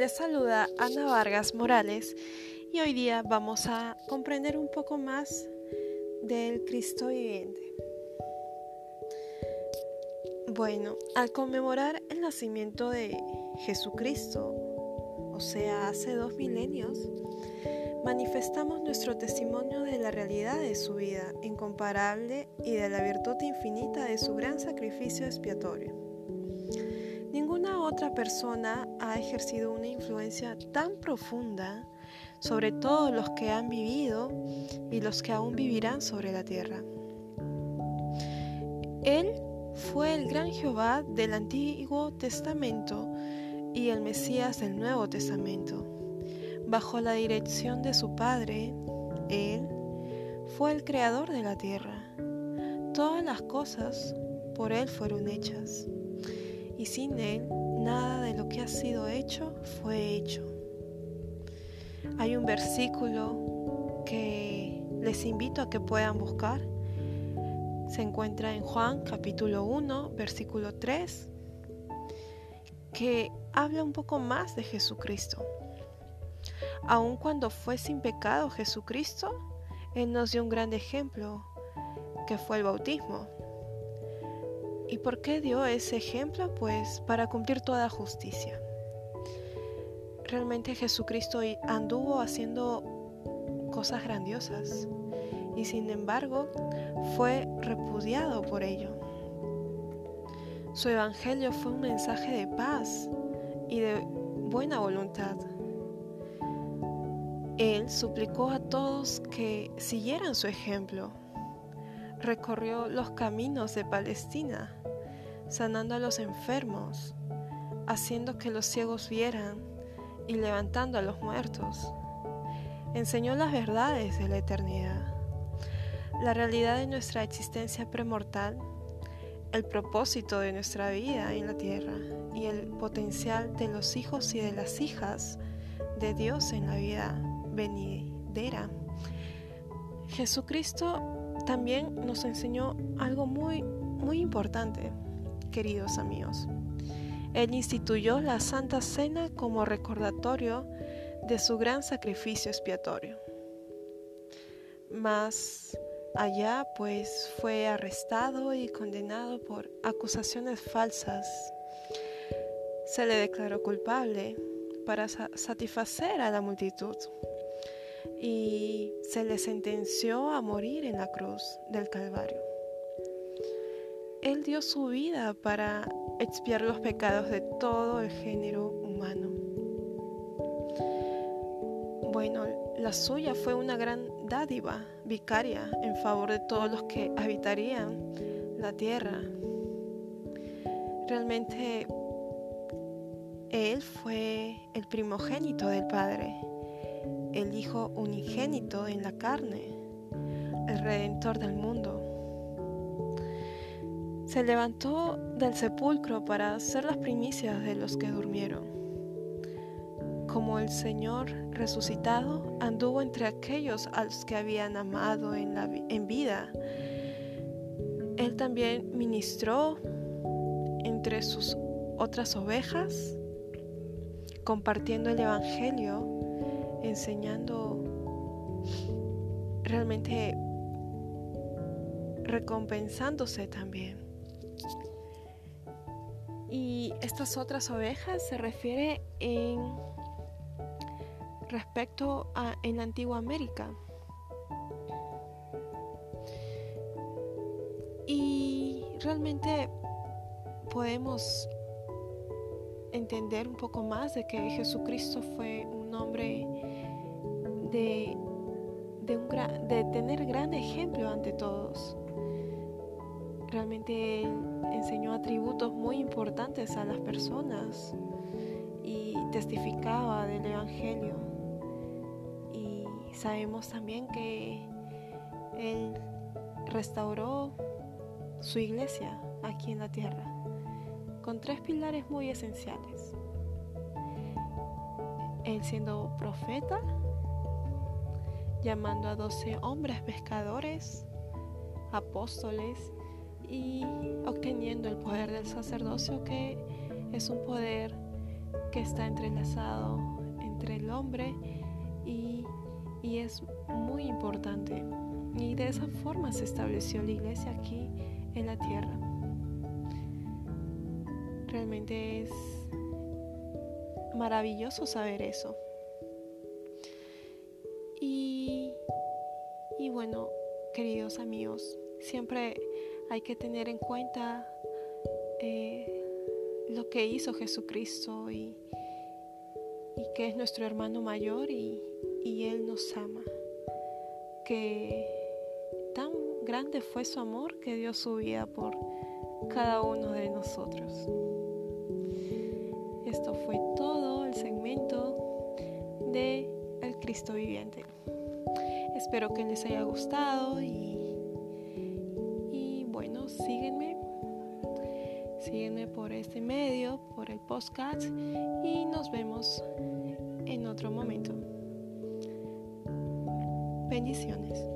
Les saluda Ana Vargas Morales y hoy día vamos a comprender un poco más del Cristo viviente. Bueno, al conmemorar el nacimiento de Jesucristo, o sea, hace dos milenios, manifestamos nuestro testimonio de la realidad de su vida incomparable y de la virtud infinita de su gran sacrificio expiatorio. Otra persona ha ejercido una influencia tan profunda sobre todos los que han vivido y los que aún vivirán sobre la tierra. Él fue el gran Jehová del Antiguo Testamento y el Mesías del Nuevo Testamento. Bajo la dirección de su Padre, Él fue el creador de la tierra. Todas las cosas por Él fueron hechas, y sin Él nada de lo que ha sido hecho fue hecho. Hay un versículo que les invito a que puedan buscar. Se encuentra en Juan capítulo 1, versículo 3, que habla un poco más de Jesucristo. Aun cuando fue sin pecado Jesucristo, Él nos dio un gran ejemplo, que fue el bautismo. ¿Y por qué dio ese ejemplo? Pues para cumplir toda justicia. Realmente Jesucristo anduvo haciendo cosas grandiosas y sin embargo fue repudiado por ello. Su evangelio fue un mensaje de paz y de buena voluntad. Él suplicó a todos que siguieran su ejemplo. Recorrió los caminos de Palestina, sanando a los enfermos, haciendo que los ciegos vieran y levantando a los muertos. Enseñó las verdades de la eternidad, la realidad de nuestra existencia premortal, el propósito de nuestra vida en la tierra y el potencial de los hijos y de las hijas de Dios en la vida venidera. Jesucristo también nos enseñó algo muy, muy importante, queridos amigos. Él instituyó la Santa Cena como recordatorio de su gran sacrificio expiatorio. Más allá, pues fue arrestado y condenado por acusaciones falsas. Se le declaró culpable para satisfacer a la multitud y se le sentenció a morir en la cruz del Calvario. Él dio su vida para expiar los pecados de todo el género humano. Bueno, la suya fue una gran dádiva vicaria en favor de todos los que habitarían la tierra. Realmente Él fue el primogénito del Padre, el Hijo unigénito en la carne, el Redentor del mundo se levantó del sepulcro para ser las primicias de los que durmieron. Como el Señor resucitado anduvo entre aquellos a los que habían amado en, la, en vida, Él también ministró entre sus otras ovejas, compartiendo el Evangelio, enseñando realmente recompensándose también. Y estas otras ovejas se refiere en respecto a en la antigua América. Y realmente podemos entender un poco más de que Jesucristo fue un hombre de, de, un de tener gran ejemplo ante todos. Realmente enseñó atributos muy importantes a las personas y testificaba del Evangelio. Y sabemos también que él restauró su iglesia aquí en la tierra con tres pilares muy esenciales. Él siendo profeta, llamando a doce hombres pescadores, apóstoles y obteniendo el poder del sacerdocio que es un poder que está entrelazado entre el hombre y, y es muy importante. Y de esa forma se estableció la iglesia aquí en la tierra. Realmente es maravilloso saber eso. Y, y bueno, queridos amigos, siempre hay que tener en cuenta eh, lo que hizo Jesucristo y, y, que es nuestro hermano mayor y, y Él nos ama. Que tan grande fue su amor que dio su vida por cada uno de nosotros. Esto fue todo el segmento de El Cristo viviente. Espero que les haya gustado y, bueno, síguenme. Síguenme por este medio, por el podcast y nos vemos en otro momento. Bendiciones.